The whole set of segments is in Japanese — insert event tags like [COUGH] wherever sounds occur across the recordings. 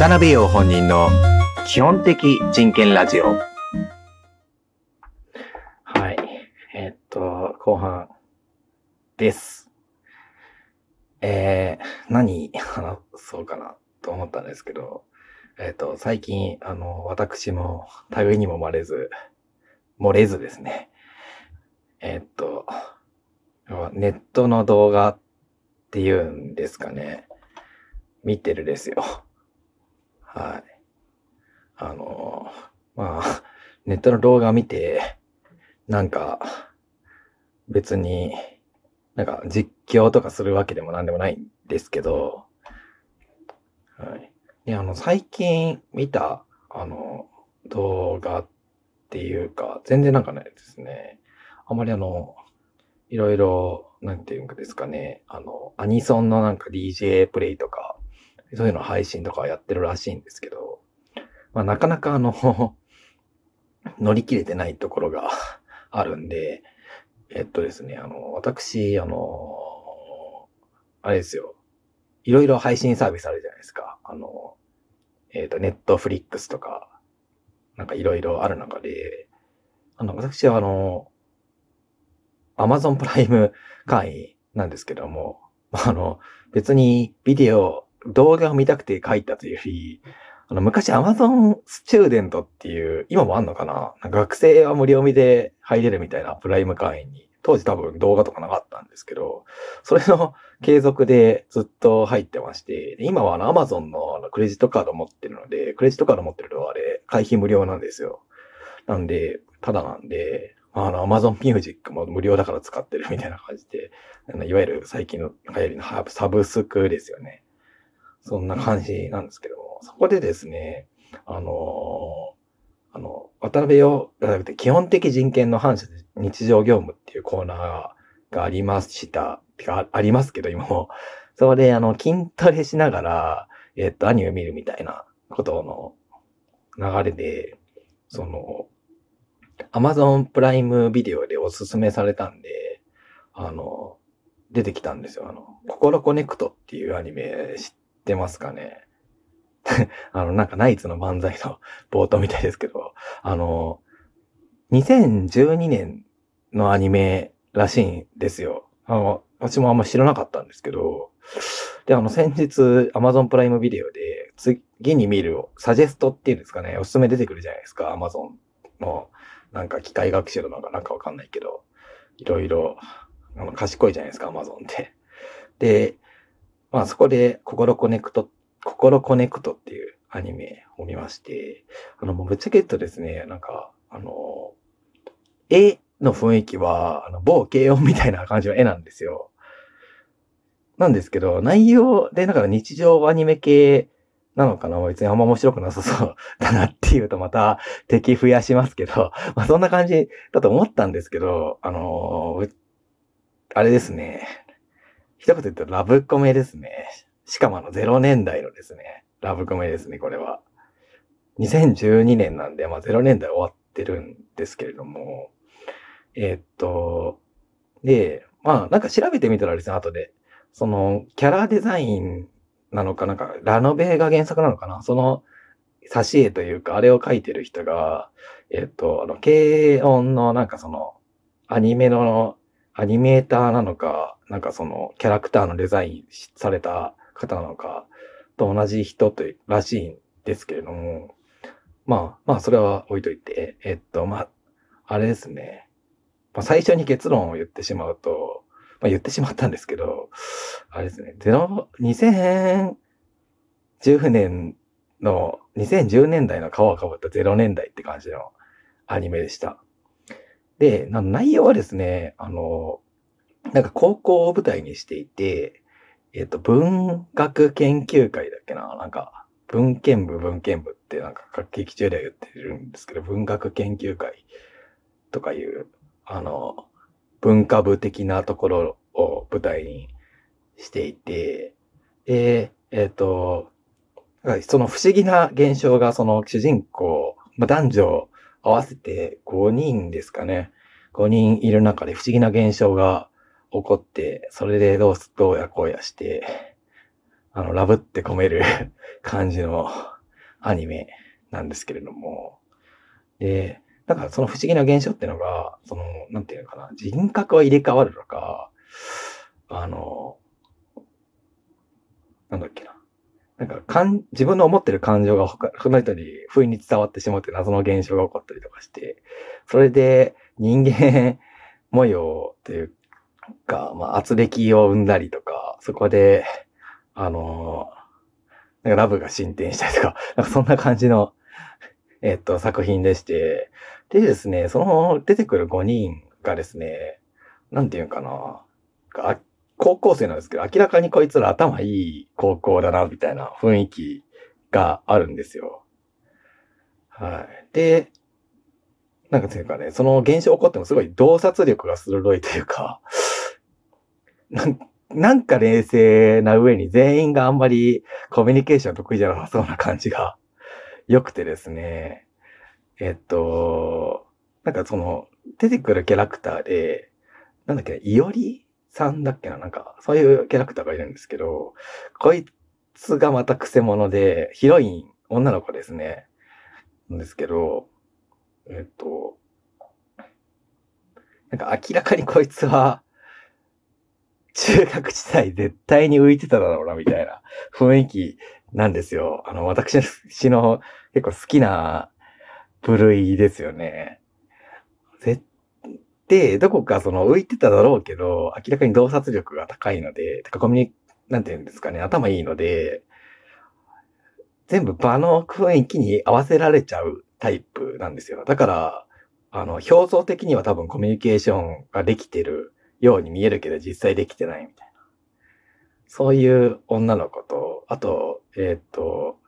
渡辺陽本人の基本的人権ラジオ。はい。えっと、後半です。えー、何 [LAUGHS] 話そうかなと思ったんですけど、えっと、最近、あの、私も類にも漏れず、漏れずですね。えっと、ネットの動画っていうんですかね。見てるですよ。はい。あの、まあ、ネットの動画見て、なんか、別に、なんか実況とかするわけでもなんでもないんですけど、はい。で、あの、最近見た、あの、動画っていうか、全然なんかねですね、あまりあの、いろいろ、なんていうんですかね、あの、アニソンのなんか DJ プレイとか、そういうの配信とかやってるらしいんですけど、まあなかなかあの、[LAUGHS] 乗り切れてないところが [LAUGHS] あるんで、えっとですね、あの、私、あの、あれですよ、いろいろ配信サービスあるじゃないですか。あの、えっと、ネットフリックスとか、なんかいろいろある中で、あの、私はあの、アマゾンプライム会員なんですけども、[LAUGHS] あの、別にビデオ、動画を見たくて書いたというより、あの、昔 Amazon スチューデントっていう、今もあんのかな？学生は無料見で入れるみたいなプライム会員に、当時多分動画とかなかったんですけど、それの継続でずっと入ってまして、今はあの Amazon のクレジットカード持ってるので、クレジットカード持ってるとあれ、会費無料なんですよ。なんで、ただなんで、あの、Amazon Music も無料だから使ってるみたいな感じで、あのいわゆる最近の流行りのサブスクですよね。そんな感じなんですけども、そこでですね、あのあの、渡辺を、じゃなくて基本的人権の反射で日常業務っていうコーナーがありました。てか、ありますけど、今も。そこで、あの、筋トレしながら、えっと、アニメ見るみたいなことの流れで、その、Amazon プライムビデオでおすすめされたんで、あの、出てきたんですよ。あの、心コネクトっていうアニメ知っってますかね [LAUGHS] あの、なんかナイツの漫才の [LAUGHS] 冒頭みたいですけど、あの、2012年のアニメらしいんですよ。あの、私もあんま知らなかったんですけど、で、あの、先日 Amazon プライムビデオで次に見るサジェストっていうんですかね、おすすめ出てくるじゃないですか、Amazon のなんか機械学習のなんかなんかわかんないけど、いろいろ、あの、賢いじゃないですか、Amazon って。で、まあそこで、ココロコネクト、ココロコネクトっていうアニメを見まして、あの、もうぶっちゃけ言うとですね、なんか、あの、絵の雰囲気は、あの、某けいおんみたいな感じの絵なんですよ。なんですけど、内容で、だから日常アニメ系なのかな？別にあんま面白くなさそうだなっていうとまた敵増やしますけど、[LAUGHS] まあそんな感じだと思ったんですけど、あのあれですね。一言言うとラブコメですね。しかもあの0年代のですね、ラブコメですね、これは。2012年なんで、まあ0年代終わってるんですけれども、えーっと、で、まあなんか調べてみたらですね、後で、そのキャラデザインなのかなんか、ラノベが原作なのかなその、挿絵というか、あれを描いてる人が、えっ、と、あの、軽音のなんかその、アニメの、アニメーターなのか、なんかその、キャラクターのデザインされた方なのか、と同じ人という、らしいんですけれども、まあ、まあ、それは置いといて、えっと、まあ、あれですね。まあ、最初に結論を言ってしまうと、まあ、言ってしまったんですけど、あれですね、ゼロ、2010年の、2010年代の皮をかぶった0年代って感じのアニメでした。で、内容はですね、あの、なんか高校を舞台にしていて、えっ、と、文学研究会だっけな？なんか、文献部文献部ってなんか各劇中では言ってるんですけど、文学研究会とかいう、あの、文化部的なところを舞台にしていて、で、えっ、と、その不思議な現象がその主人公、まあ、男女合わせて5人ですかね。5人いる中で不思議な現象が起こって、それでどうす、どうやこうやして、あの、ラブって込める [LAUGHS] 感じのアニメなんですけれども、で、なんかその不思議な現象ってのが、その、なんていうのかな、人格は入れ替わるのか、あの、なんだっけな。なんか、かん、自分の思ってる感情が他の人に不意に伝わってしまうって謎の現象が起こったりとかして、それで人間模様というか、まあ、圧力を生んだりとか、そこで、あのなんかラブが進展したりとか、[LAUGHS] なんかそんな感じの、えっと、作品でして、でですね、その出てくる5人がですね、なんていうかな、高校生なんですけど、明らかにこいつら頭いい高校だな、みたいな雰囲気があるんですよ。はい。で、なんかというかね、その現象起こってもすごい洞察力が鋭いというか、[LAUGHS] なんか冷静な上に全員があんまりコミュニケーション得意じゃなさそうな感じが良くてですね。えっと、なんかその、出てくるキャラクターで、なんだっけ、いおりさんだっけななんか、そういうキャラクターがいるんですけど、こいつがまたクセ者で、ヒロイン、女の子ですね。なんですけど、えっと、なんか明らかにこいつは、中学時代絶対に浮いてただろうな、みたいな雰囲気なんですよ。あの、私の結構好きな部類ですよね。で、どこかその浮いてただろうけど、明らかに洞察力が高いので、てかコミュニ、なんて言うんですかね、頭いいので、全部場の雰囲気に合わせられちゃうタイプなんですよ。だから、あの、表層的には多分コミュニケーションができてるように見えるけど、実際できてないみたいな。そういう女の子と、あと、えっ、ー、と、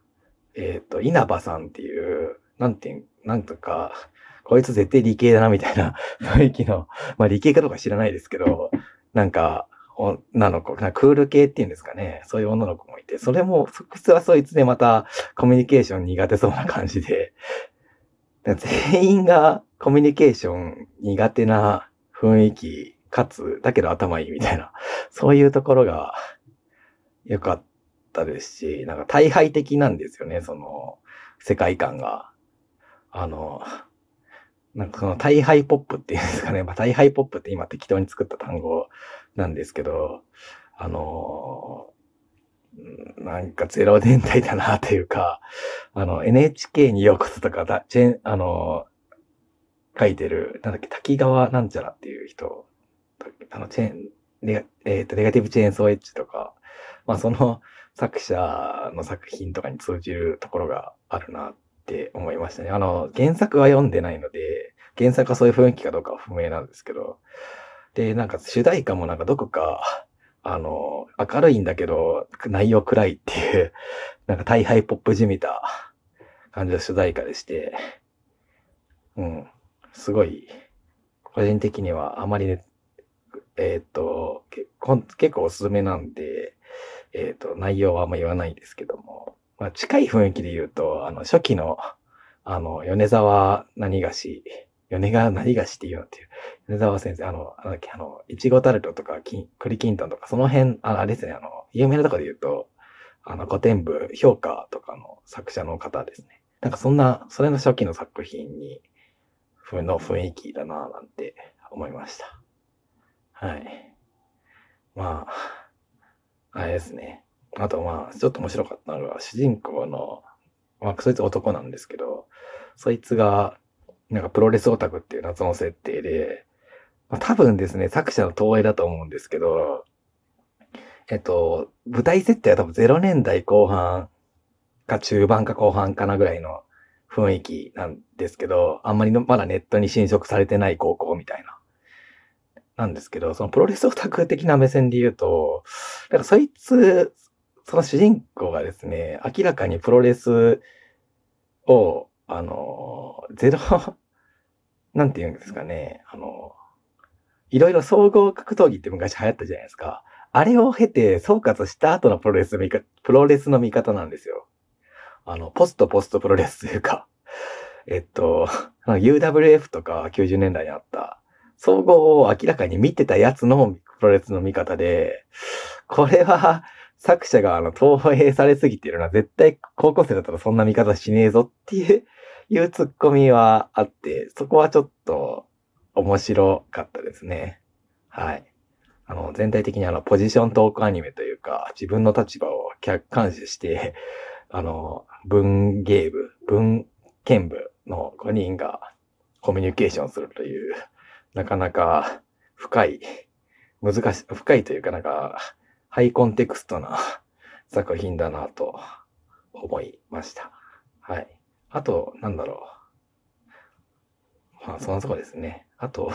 えっ、ー、と、稲葉さんっていう、なんていう、なんとか、こいつ絶対理系だなみたいな [LAUGHS] 雰囲気の、まあ理系かどうか知らないですけど、なんか、女の子、クール系っていうんですかね。そういう女の子もいて、それも、普通はそいつでまたコミュニケーション苦手そうな感じで、全員がコミュニケーション苦手な雰囲気、かつ、だけど頭いいみたいな、そういうところが良かったですし、なんか大敗的なんですよね、その、世界観が。あの、なんかその大敗ポップっていうんですかね。[LAUGHS] まあ、大敗ポップって今適当に作った単語なんですけど、あのー、なんかゼロ年代だなというか、あの、NHK にようこそとかだ、チェン、あのー、書いてる、なんだっけ、滝川なんちゃらっていう人、あの、チェン、ネえっ、ー、と、ネガティブチェーンソーエッジとか、まあその作者の作品とかに通じるところがあるなっって思いましたね。あの、原作は読んでないので、原作はそういう雰囲気かどうかは不明なんですけど、で、なんか主題歌もなんかどこか、あの、明るいんだけど、内容暗いっていう、[LAUGHS] なんか大敗ポップじみた感じの主題歌でして、うん、すごい、個人的にはあまりね、えっ、ー、と、結構おすすめなんで、えっ、と、内容はあんま言わないですけども、まあ、近い雰囲気で言うと、あの、初期の、あの、米沢何がし、米川何がしって言うのっていう、米沢先生、あの、なんだっけ、あの、いちごタルトとか、栗きんとんとか、その辺、ああれですね、あの、有名なとこで言うと、あの、古典部、評価とかの作者の方ですね。なんかそんな、それの初期の作品に、風の雰囲気だなぁなんて思いました。はい。まあ、あれですね。あとまあ、ちょっと面白かったのが、主人公の、まあ、そいつ男なんですけど、そいつが、なんかプロレスオタクっていう謎の設定で、まあ、多分ですね、作者の投影だと思うんですけど、えっと、舞台設定は多分0年代後半か中盤か後半かなぐらいの雰囲気なんですけど、あんまりのまだネットに侵食されてない高校みたいな。なんですけど、そのプロレスオタク的な目線で言うと、だからそいつ、その主人公がですね、明らかにプロレスを、あの、ゼロ、[LAUGHS] なんて言うんですかね、あの、いろいろ総合格闘技って昔流行ったじゃないですか。あれを経て総括した後のプロレスの見方プロレスの見方なんですよ。あの、ポストポストプロレスというか、えっと、[LAUGHS] UWF とか90年代にあった、総合を明らかに見てたやつのプロレスの見方で、これは作者があの、投影されすぎてるのは絶対高校生だったらそんな見方しねえぞっていういうツッコミはあって、そこはちょっと面白かったですね。はい。あの、全体的にあの、ポジショントークアニメというか、自分の立場を客観視して、[LAUGHS] あの、文芸部、文献部の5人がコミュニケーションするという、なかなか深い、難し、深いというかなんか、ハイコンテクストな [LAUGHS] 作品だなと思いました。はい。あと、なんだろう。まあ、そのとこですね。あと、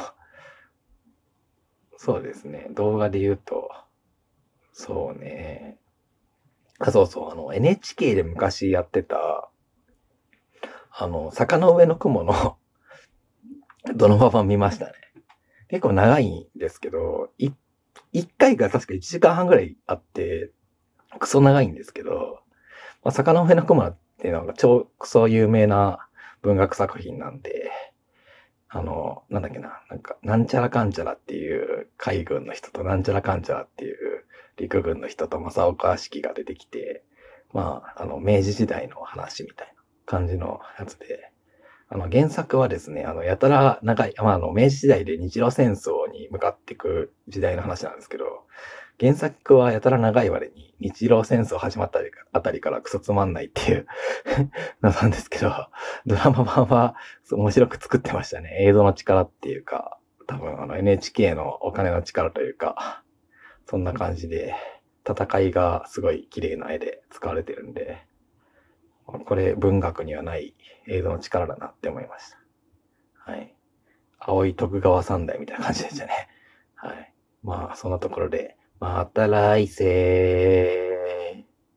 そうですね。動画で言うと、そうね。あ、そうそう。あの、NHK で昔やってた、あの、坂の上の雲の [LAUGHS] ドラマ版見ましたね。結構長いんですけど、一一回が確か1時間半ぐらいあって、クソ長いんですけど、まあ、坂の上の雲っていうのが超クソ有名な文学作品なんで、あの、なんだっけな、なんか、なんちゃらかんちゃらっていう海軍の人と、なんちゃらかんちゃらっていう陸軍の人と正岡式が出てきて、まあ、あの、明治時代の話みたいな感じのやつで、あの、原作はですね、あの、やたら長い、まあ、あの、明治時代で日露戦争に向かっていく時代の話なんですけど、原作はやたら長い割に日露戦争始まったあたりからクソつまんないっていう [LAUGHS] のなんですけど、ドラマ版は面白く作ってましたね。映像の力っていうか、多分あの NHK のお金の力というか、そんな感じで、戦いがすごい綺麗な絵で使われてるんで、これ文学にはない映像の力だなって思いました。はい。青い徳川三代みたいな感じでしたね。はい。まあ、そんなところで、また来世。